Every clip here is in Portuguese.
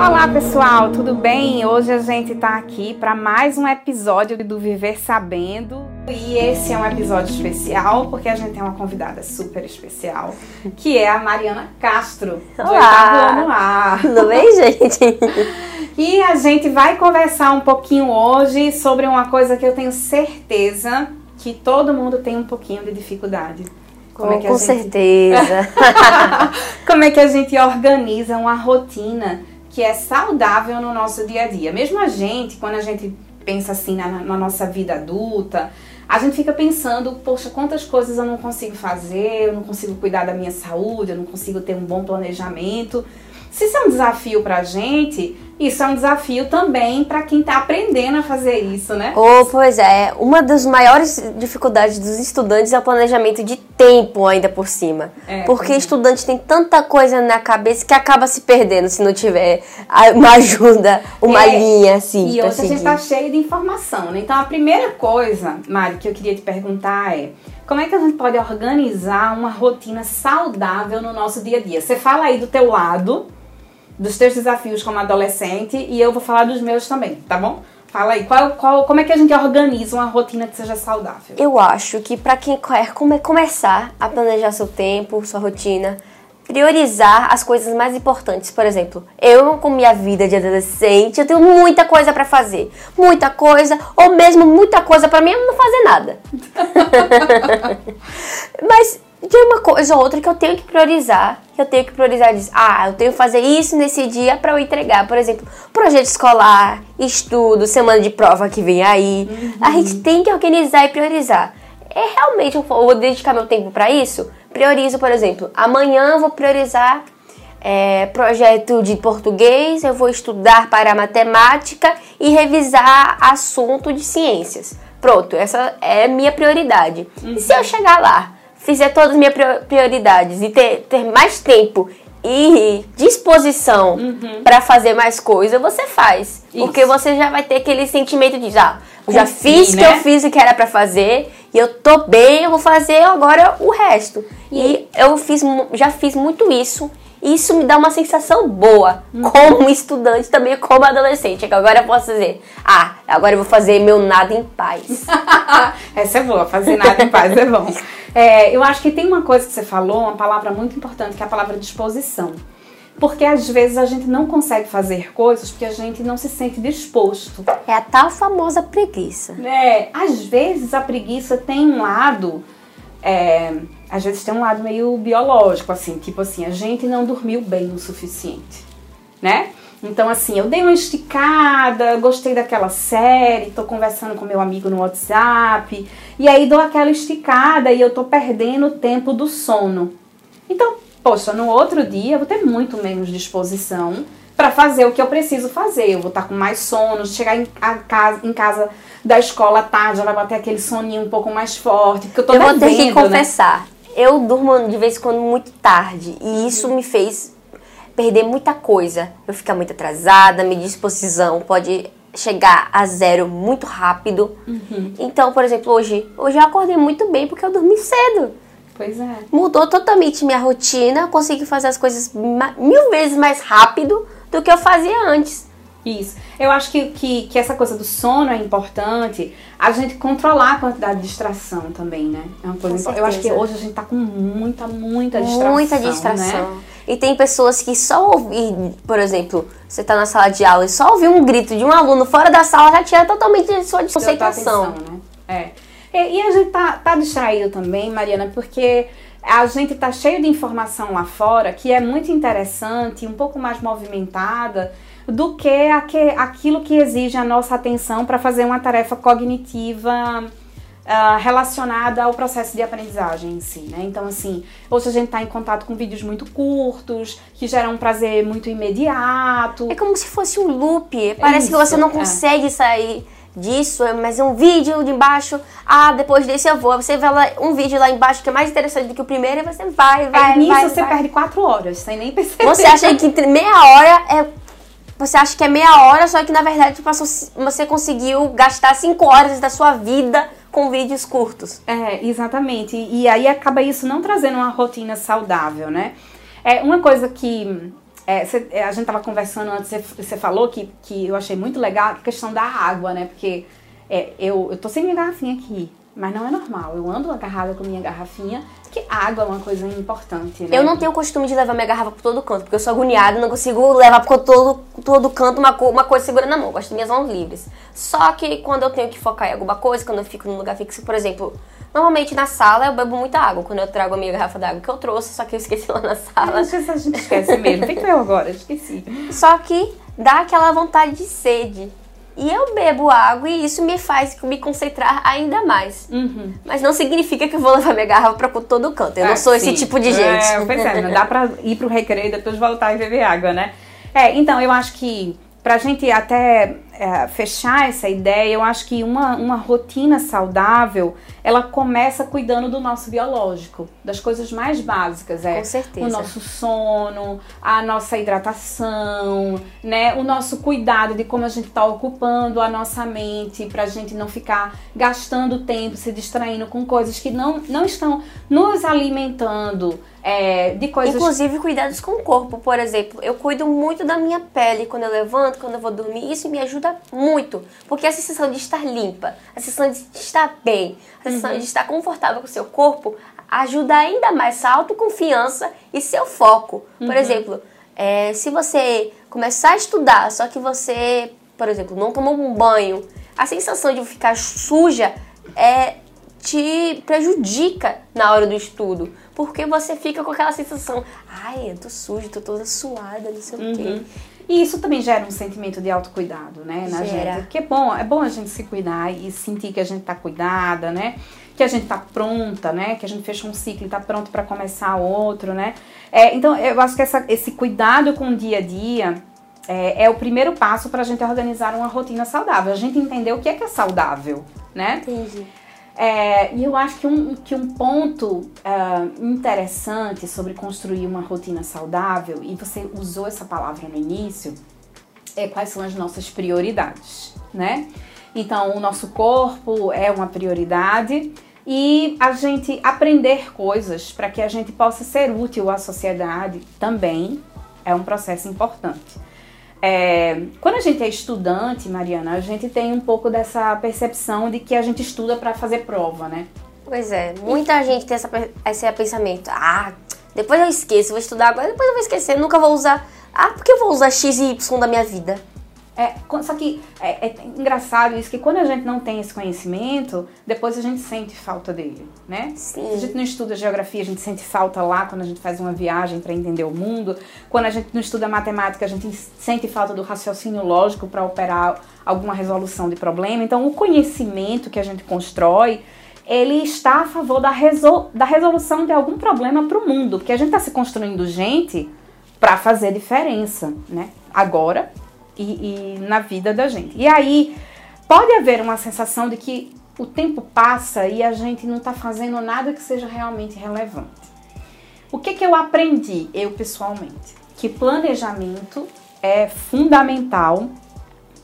Olá pessoal, tudo bem? Hoje a gente está aqui para mais um episódio do Viver Sabendo. E esse é um episódio especial porque a gente tem uma convidada super especial, que é a Mariana Castro, do Olá. Ar. Tudo bem, gente? E a gente vai conversar um pouquinho hoje sobre uma coisa que eu tenho certeza que todo mundo tem um pouquinho de dificuldade. Como é que com gente... certeza. Como é que a gente organiza uma rotina que é saudável no nosso dia a dia? Mesmo a gente, quando a gente pensa assim na, na nossa vida adulta, a gente fica pensando, poxa, quantas coisas eu não consigo fazer, eu não consigo cuidar da minha saúde, eu não consigo ter um bom planejamento. Se isso é um desafio pra gente, isso é um desafio também para quem está aprendendo a fazer isso, né? Oh, pois é. Uma das maiores dificuldades dos estudantes é o planejamento de tempo ainda por cima. É, Porque é. estudante tem tanta coisa na cabeça que acaba se perdendo se não tiver uma ajuda, uma é, linha assim. E hoje seguir. a gente está cheio de informação, né? Então a primeira coisa, Mari, que eu queria te perguntar é como é que a gente pode organizar uma rotina saudável no nosso dia a dia? Você fala aí do teu lado dos teus desafios como adolescente e eu vou falar dos meus também, tá bom? Fala aí, qual, qual, como é que a gente organiza uma rotina que seja saudável? Eu acho que para quem quer come, começar a planejar seu tempo, sua rotina, priorizar as coisas mais importantes. Por exemplo, eu com minha vida de adolescente, eu tenho muita coisa para fazer, muita coisa, ou mesmo muita coisa para mim não fazer nada. Mas tem uma coisa ou outra que eu tenho que priorizar, que eu tenho que priorizar diz, ah, eu tenho que fazer isso nesse dia para eu entregar, por exemplo, projeto escolar, estudo, semana de prova que vem aí. Uhum. A gente tem que organizar e priorizar. É realmente eu vou dedicar meu tempo para isso? Priorizo, por exemplo, amanhã eu vou priorizar é, projeto de português, eu vou estudar para matemática e revisar assunto de ciências. Pronto, essa é minha prioridade. Uhum. E se eu chegar lá fizer todas as minhas prioridades e ter, ter mais tempo e disposição uhum. para fazer mais coisa, você faz. Isso. Porque você já vai ter aquele sentimento de ah, já fiz o né? que eu fiz o que era para fazer e eu tô bem, eu vou fazer agora o resto. E, e eu fiz, já fiz muito isso isso me dá uma sensação boa, uhum. como estudante também, como adolescente. Que agora eu posso dizer, ah, agora eu vou fazer meu nada em paz. Essa é boa, fazer nada em paz é bom. É, eu acho que tem uma coisa que você falou, uma palavra muito importante, que é a palavra disposição. Porque às vezes a gente não consegue fazer coisas porque a gente não se sente disposto. É a tal famosa preguiça. É, às vezes a preguiça tem um lado. É, às vezes tem um lado meio biológico, assim, tipo assim, a gente não dormiu bem o suficiente, né? Então, assim, eu dei uma esticada, gostei daquela série, tô conversando com meu amigo no WhatsApp, e aí dou aquela esticada e eu tô perdendo o tempo do sono. Então, poxa, no outro dia eu vou ter muito menos disposição para fazer o que eu preciso fazer. Eu vou estar tá com mais sono, chegar em casa, em casa da escola tarde, já vai bater aquele soninho um pouco mais forte, porque eu tô Eu devendo, vou ter que né? confessar, eu durmo de vez em quando muito tarde e isso me fez perder muita coisa. Eu ficar muito atrasada, minha disposição pode chegar a zero muito rápido. Uhum. Então, por exemplo, hoje, hoje eu acordei muito bem porque eu dormi cedo. Pois é. Mudou totalmente minha rotina, consegui fazer as coisas mil vezes mais rápido do que eu fazia antes. Isso. Eu acho que, que, que, essa coisa do sono é importante. A gente controlar a quantidade de distração também, né? É uma coisa Eu acho que hoje a gente tá com muita, muita distração. Muita distração. Né? E tem pessoas que só ouvir, por exemplo, você tá na sala de aula e só ouvir um grito de um aluno fora da sala já tira totalmente a sua concentração. Né? É. E, e, a gente tá, tá distraído também, Mariana, porque a gente tá cheio de informação lá fora que é muito interessante, um pouco mais movimentada do que aquilo que exige a nossa atenção para fazer uma tarefa cognitiva uh, relacionada ao processo de aprendizagem em si, né? Então, assim, hoje a gente está em contato com vídeos muito curtos, que geram um prazer muito imediato. É como se fosse um loop, parece Isso, que você não é. consegue é. sair disso, mas é um vídeo de embaixo, ah, depois desse eu vou. Você vê lá, um vídeo lá embaixo que é mais interessante do que o primeiro e você vai, vai, Aí, nisso vai. você vai. perde quatro horas, sem nem perceber. Você acha que meia hora é você acha que é meia hora, só que na verdade passou, você conseguiu gastar cinco horas da sua vida com vídeos curtos. É, exatamente. E, aí acaba isso não trazendo uma rotina saudável, né? É uma coisa que é, cê, é, a gente tava conversando antes, você falou que, que eu achei muito legal a questão da água, né? Porque é, eu, eu tô sem minha garrafinha aqui, mas não é normal. Eu ando agarrada com minha garrafinha, que água é uma coisa importante, né? Eu não tenho o costume de levar minha garrafa por todo canto, porque eu sou agoniada, não consigo levar por todo, todo canto uma, uma coisa segura na mão. Gosto de minhas mãos livres. Só que quando eu tenho que focar em alguma coisa, quando eu fico num lugar fixo, por exemplo, normalmente na sala eu bebo muita água. Quando eu trago a minha garrafa d'água que eu trouxe, só que eu esqueci lá na sala. Vezes a gente esquece mesmo. Fica eu agora, esqueci. Só que dá aquela vontade de sede. E eu bebo água e isso me faz me concentrar ainda mais. Uhum. Mas não significa que eu vou levar minha garrafa pra todo canto. Eu É, não sou sim. esse tipo de gente. É, pois é, não dá pra ir pro recreio e depois voltar e beber água, né? É, então eu acho que pra gente até é, fechar essa ideia, eu acho que uma, uma rotina saudável, ela começa cuidando do nosso biológico, das coisas mais básicas, é Com certeza. o nosso sono, a nossa hidratação, né, o nosso cuidado de como a gente está ocupando a nossa mente pra gente não ficar gastando tempo, se distraindo com coisas que não, não estão nos alimentando é, de coisas Inclusive cuidados com o corpo, por exemplo. Eu cuido muito da minha pele quando eu levanto, quando eu vou dormir. Isso me ajuda muito. Porque a sensação de estar limpa, a sensação de estar bem, a sensação de estar confortável com o seu corpo ajuda ainda mais essa autoconfiança e seu foco. Por exemplo, é, se você começar a estudar, só que você, por exemplo, não tomou um banho, a sensação de ficar suja é te prejudica na hora do estudo. Porque você fica com aquela sensação, ai, eu tô suja, tô toda suada, não sei o quê. E isso também gera um sentimento de autocuidado, né, na Gera. gente. Porque é bom, é bom a gente se cuidar e sentir que a gente tá cuidada, né? Que a gente tá pronta, né? Que a gente fecha um ciclo e tá pronto para começar outro, né? É, então, eu acho que essa- esse cuidado com o dia a dia é, é o primeiro passo para a gente organizar uma rotina saudável. A gente entender o que é que é saudável, né? Entendi. É, e eu acho que um, que um ponto ah, interessante sobre construir uma rotina saudável, e você usou essa palavra no início, é quais são as nossas prioridades, né? Então, o nosso corpo é uma prioridade e a gente aprender coisas para que a gente possa ser útil à sociedade também é um processo importante. É, quando a gente é estudante, Mariana, a gente tem um pouco dessa percepção de que a gente estuda para fazer prova, né? Pois é, muita gente tem essa, esse pensamento. Ah, depois eu esqueço, vou estudar agora, depois eu vou esquecer, nunca vou usar. Ah, por que eu vou usar X e Y da minha vida? É, só que é, é engraçado isso, que quando a gente não tem esse conhecimento, depois a gente sente falta dele, né? Sim. Se a gente não estuda geografia, a gente sente falta lá quando a gente faz uma viagem para entender o mundo. Quando a gente não estuda matemática, a gente sente falta do raciocínio lógico para operar alguma resolução de problema. Então, o conhecimento que a gente constrói, ele está a favor da, resol da resolução de algum problema para o mundo, porque a gente está se construindo gente para fazer diferença, né? Agora e, e na vida da gente. E aí pode haver uma sensação de que o tempo passa e a gente não está fazendo nada que seja realmente relevante. O que, que eu aprendi, eu pessoalmente? Que planejamento é fundamental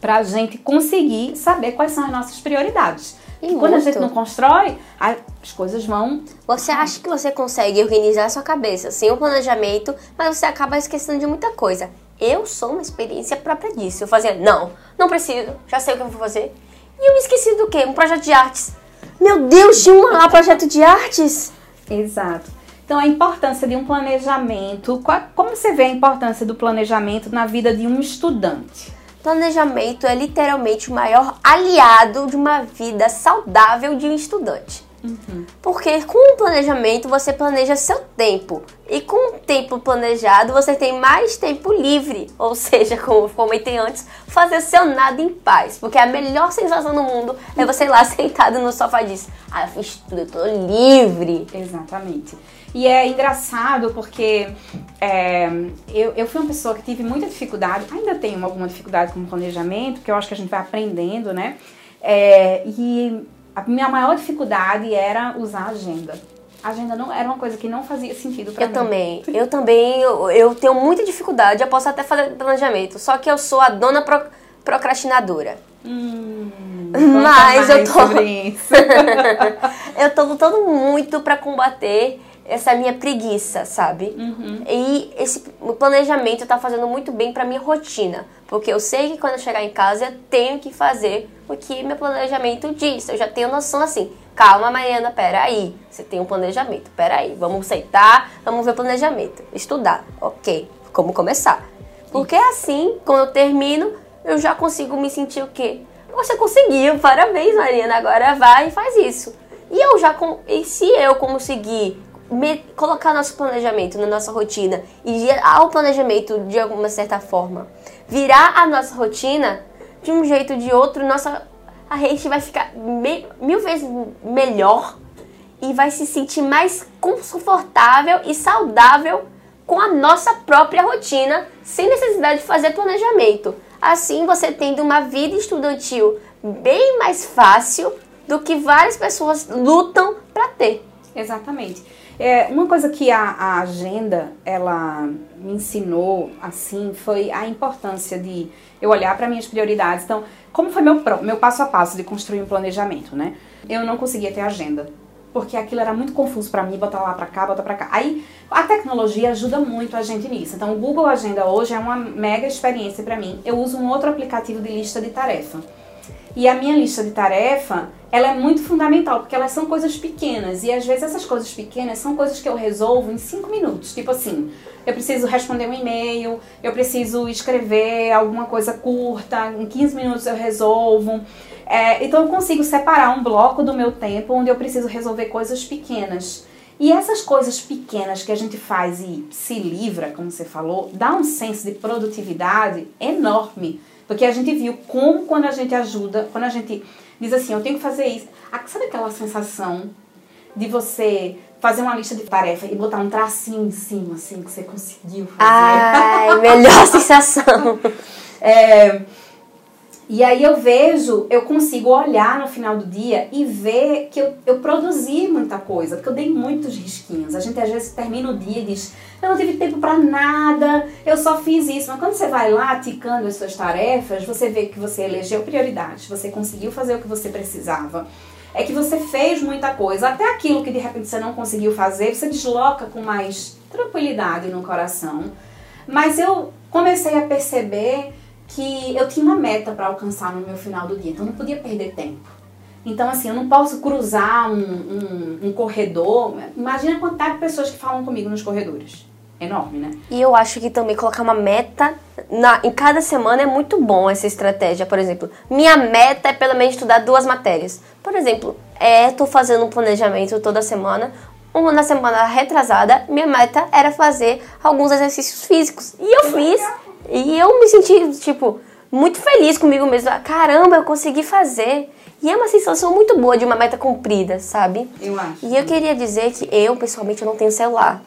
para a gente conseguir saber quais são as nossas prioridades. E quando a gente não constrói, as coisas vão Você acha que você consegue organizar a sua cabeça sem um planejamento, mas você acaba esquecendo de muita coisa. Eu sou uma experiência própria disso. Eu fazia, não, não preciso, já sei o que eu vou fazer. E eu me esqueci do quê? Um projeto de artes. Meu Deus, tinha um lá projeto de artes? Exato. Então, a importância de um planejamento. qual- Como você vê a importância do planejamento na vida de um estudante? Planejamento é literalmente o maior aliado de uma vida saudável de um estudante. Porque com o planejamento você planeja seu tempo. E com o tempo planejado você tem mais tempo livre. Ou seja, como comentei antes, fazer seu nada em paz. Porque a melhor sensação do mundo é você ir lá sentado no sofá e diz: Ah, eu fiz tudo, eu tô livre. Exatamente. E é engraçado porque é, eu, eu fui uma pessoa que tive muita dificuldade, ainda tenho alguma dificuldade com o planejamento, que eu acho que a gente vai aprendendo, né? É, e a minha maior dificuldade era usar a agenda. A agenda não era uma coisa que não fazia sentido pra Eu mim. também. Eu também, eu, eu tenho muita dificuldade. Eu posso até fazer planejamento. Só que eu sou a dona pro- procrastinadora. Hum, Mas eu tô- eu tô lutando muito pra combater essa minha preguiça, sabe? E esse o planejamento tá fazendo muito bem pra minha rotina. Porque eu sei que quando eu chegar em casa eu tenho que fazer o que meu planejamento diz. Eu já tenho noção assim. Calma, Mariana, peraí. Você tem um planejamento, peraí. Vamos aceitar, vamos ver o planejamento. Estudar, ok. Como começar. Porque assim, quando eu termino, eu já consigo me sentir o quê? Você conseguiu, parabéns, Mariana. Agora vai e faz isso. E eu já com, e se eu conseguir colocar nosso planejamento na nossa rotina e gerar o planejamento de alguma certa forma, virar a nossa rotina de um jeito ou de outro, nossa a gente vai ficar me, mil vezes melhor e vai se sentir mais confortável e saudável com a nossa própria rotina, sem necessidade de fazer planejamento. Assim, você tendo uma vida estudantil bem mais fácil do que várias pessoas lutam para ter. Exatamente. É, uma coisa que a, a, agenda ela me ensinou assim foi a importância de eu olhar para minhas prioridades. Então, como foi meu, meu passo a passo de construir um planejamento, né? Eu não conseguia ter agenda porque aquilo era muito confuso para mim, botar lá para cá, botar para cá. Aí a tecnologia ajuda muito a gente nisso. Então o Google Agenda hoje é uma mega experiência para mim. Eu uso um outro aplicativo de lista de tarefa. E a minha lista de tarefa, ela é muito fundamental, porque elas são coisas pequenas. E às vezes essas coisas pequenas são coisas que eu resolvo em 5 minutos. Tipo assim, eu preciso responder um e-mail, eu preciso escrever alguma coisa curta, em 15 minutos eu resolvo. É, então eu consigo separar um bloco do meu tempo onde eu preciso resolver coisas pequenas. E essas coisas pequenas que a gente faz e se livra, como você falou, dá um senso de produtividade enorme. Porque a gente viu como quando a gente ajuda, quando a gente diz assim, eu tenho que fazer isso. Sabe aquela sensação de você fazer uma lista de tarefa e botar um tracinho em cima, assim, que você conseguiu fazer? Ai, melhor sensação. é, e aí eu vejo, eu consigo olhar no final do dia e ver que eu, eu produzi muita coisa, porque eu dei muitos risquinhos. A gente às vezes termina o dia e diz, eu não tive tempo para nada, eu só fiz isso. Mas quando você vai lá ticando as suas tarefas, você vê que você elegeu prioridades, você conseguiu fazer o que você precisava. É que você fez muita coisa, até aquilo que de repente você não conseguiu fazer, você desloca com mais tranquilidade no coração. Mas eu comecei a perceber que eu tinha uma meta para alcançar no meu final do dia, então eu não podia perder tempo. Então, assim, eu não posso cruzar um, um, um corredor. Imagina a quantidade de pessoas que falam comigo nos corredores. Enorme, né? E eu acho que também colocar uma meta na, em cada semana é muito bom essa estratégia. Por exemplo, minha meta é pelo menos estudar duas matérias. Por exemplo, é, tô fazendo um planejamento toda semana. Uma na semana retrasada, minha meta era fazer alguns exercícios físicos. E eu fiz. E eu me senti, tipo, muito feliz comigo mesma. Caramba, eu consegui fazer. E é uma sensação muito boa de uma meta cumprida, sabe? Eu acho. E eu queria dizer que eu, pessoalmente, eu não tenho celular.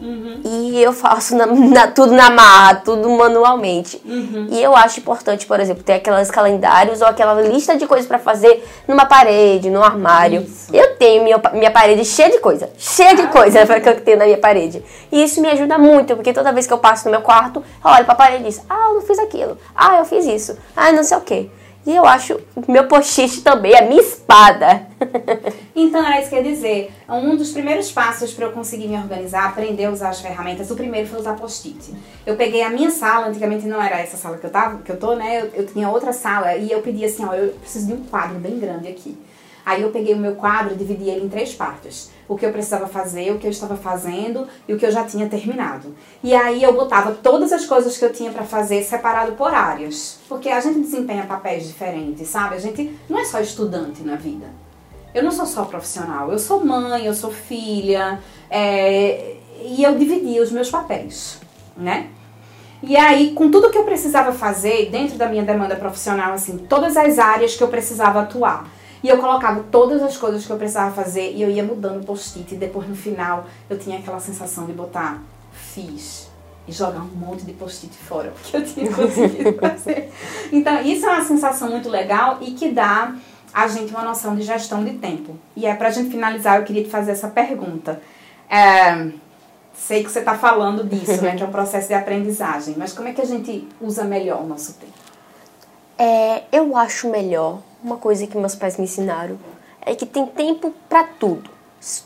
Uhum. E eu faço na, na, tudo na marra, tudo manualmente. Uhum. E eu acho importante, por exemplo, ter aquelas calendários ou aquela lista de coisas para fazer numa parede, no armário. Isso. Eu tenho minha, minha parede cheia de coisa, cheia de coisa que eu tenho na minha parede. E isso me ajuda muito, porque toda vez que eu passo no meu quarto, eu olho pra parede e digo, ah, eu não fiz aquilo, ah, eu fiz isso, ah, não sei o quê. E eu acho meu post-it também, a minha espada. então, era isso que eu ia dizer. Um dos primeiros passos para eu conseguir me organizar, aprender a usar as ferramentas, o primeiro foi usar post-it. Eu peguei a minha sala, antigamente não era essa sala que eu tava, que eu tô, né? Eu, eu tinha outra sala e eu pedi assim, ó, eu preciso de um quadro bem grande aqui. Aí eu peguei o meu quadro e dividi ele em três partes. O que eu precisava fazer, o que eu estava fazendo e o que eu já tinha terminado. E aí eu botava todas as coisas que eu tinha para fazer separado por áreas. Porque a gente desempenha papéis diferentes, sabe? A gente não é só estudante na vida. Eu não sou só profissional, eu sou mãe, eu sou filha, é... e eu dividi os meus papéis, né? E aí, com tudo que eu precisava fazer dentro da minha demanda profissional, assim, todas as áreas que eu precisava atuar, e eu colocava todas as coisas que eu precisava fazer e eu ia mudando post-it. E depois no final eu tinha aquela sensação de botar fiz e jogar um monte de post-it fora, porque eu tinha conseguido fazer. Então, isso é uma sensação muito legal e que dá a gente uma noção de gestão de tempo. E é pra gente finalizar, eu queria te fazer essa pergunta. É, sei que você está falando disso, né? Que é um processo de aprendizagem, mas como é que a gente usa melhor o nosso tempo? É, eu acho melhor uma coisa que meus pais me ensinaram é que tem tempo para tudo.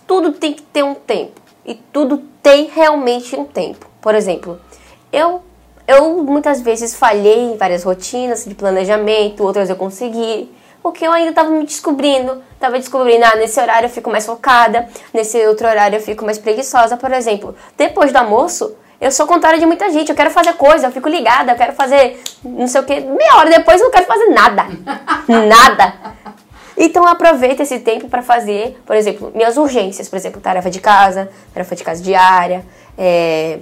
Tudo tem que ter um tempo. E tudo tem realmente um tempo. Por exemplo, eu eu muitas vezes falhei em várias rotinas de planejamento, outras eu consegui, porque eu ainda estava me descobrindo, estava descobrindo, ah, nesse horário eu fico mais focada, nesse outro horário eu fico mais preguiçosa, por exemplo. Depois do almoço, eu sou contrária de muita gente, eu quero fazer coisa, eu fico ligada, eu quero fazer não sei o que, meia hora depois eu não quero fazer nada. nada. Então aproveita esse tempo para fazer, por exemplo, minhas urgências, por exemplo, tarefa de casa, tarefa de casa diária, é,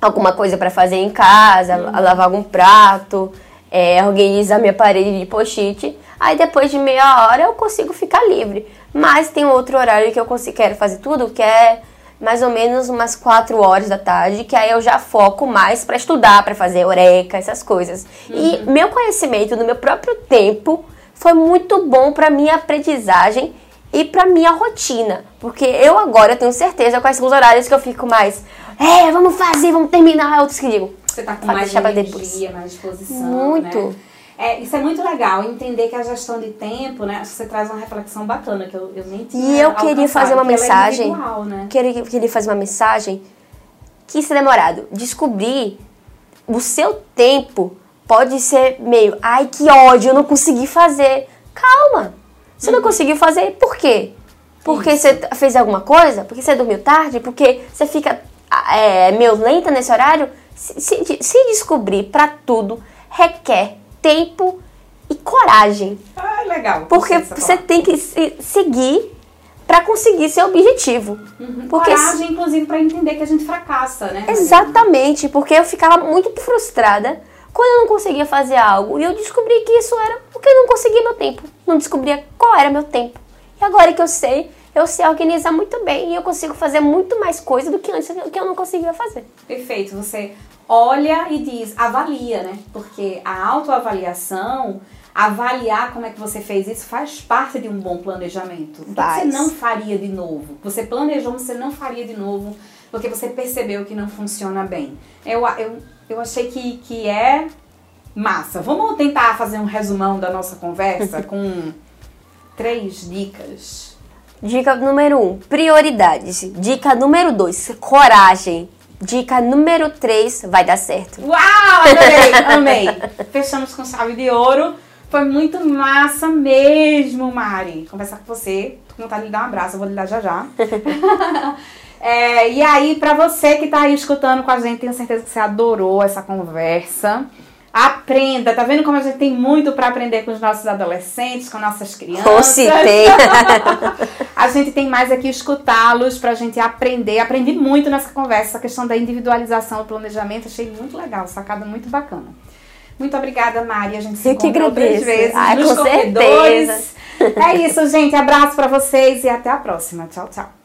alguma coisa para fazer em casa, uhum. lavar algum prato, é, organizar minha parede de post-it. Aí depois de meia hora eu consigo ficar livre. Mas tem outro horário que eu consigo, quero fazer tudo, que é mais ou menos umas 4 horas da tarde, que aí eu já foco mais para estudar, para fazer eureka, essas coisas. Uhum. E meu conhecimento no meu próprio tempo foi muito bom para minha aprendizagem e para minha rotina, porque eu agora tenho certeza quais são os horários que eu fico mais é, vamos fazer, vamos terminar. Outros que digo, você tá com mais energia, mais disposição, Muito. Né? É, isso é muito legal, entender que a gestão de tempo, né? Você traz uma reflexão bacana, que eu, eu nem tinha E eu queria fazer uma é mensagem. É né? queria, queria fazer uma mensagem que isso é demorado. Descobrir o seu tempo pode ser meio, ai que ódio, eu não consegui fazer. Calma! Você uhum. não conseguiu fazer, por quê? Porque isso. você fez alguma coisa? Porque você dormiu tarde? Porque você fica é, meio lenta nesse horário, se, se, se descobrir para tudo requer tempo e coragem. Ah, legal. Porque você tem que se, seguir para conseguir seu objetivo. Uhum. Porque coragem, inclusive, para entender que a gente fracassa, né? Exatamente, porque eu ficava muito frustrada quando eu não conseguia fazer algo e eu descobri que isso era porque eu não conseguia meu tempo, não descobria qual era meu tempo. E agora que eu sei, eu sei organizar muito bem e eu consigo fazer muito mais coisa do que antes que eu não conseguia fazer. Perfeito. Você olha e diz, avalia, né? Porque a autoavaliação, avaliar como é que você fez isso faz parte de um bom planejamento. O que você não faria de novo? Você planejou, mas você não faria de novo porque você percebeu que não funciona bem. Eu, eu, eu achei que, que é massa. Vamos tentar fazer um resumão da nossa conversa com três dicas Dica número 1, um, prioridades. Dica número 2, coragem. Dica número 3, vai dar certo. Uau, adorei, amei. Fechamos com chave de ouro. Foi muito massa mesmo, Mari. Conversar com você. Tô com vontade de lhe dar um abraço, eu vou lhe dar já já. é, e aí, pra você que tá aí escutando com a gente, tenho certeza que você adorou essa conversa. Aprenda, tá vendo como a gente tem muito para aprender com os nossos adolescentes, com nossas crianças? Oh, a gente tem mais aqui escutá-los para a gente aprender. Aprendi muito nessa conversa, a questão da individualização do planejamento, achei muito legal, sacada muito bacana. Muito obrigada, Mari. A gente se Eu encontra outras vezes Ai, nos corredores. Certeza. É isso, gente. Abraço para vocês e até a próxima. Tchau, tchau.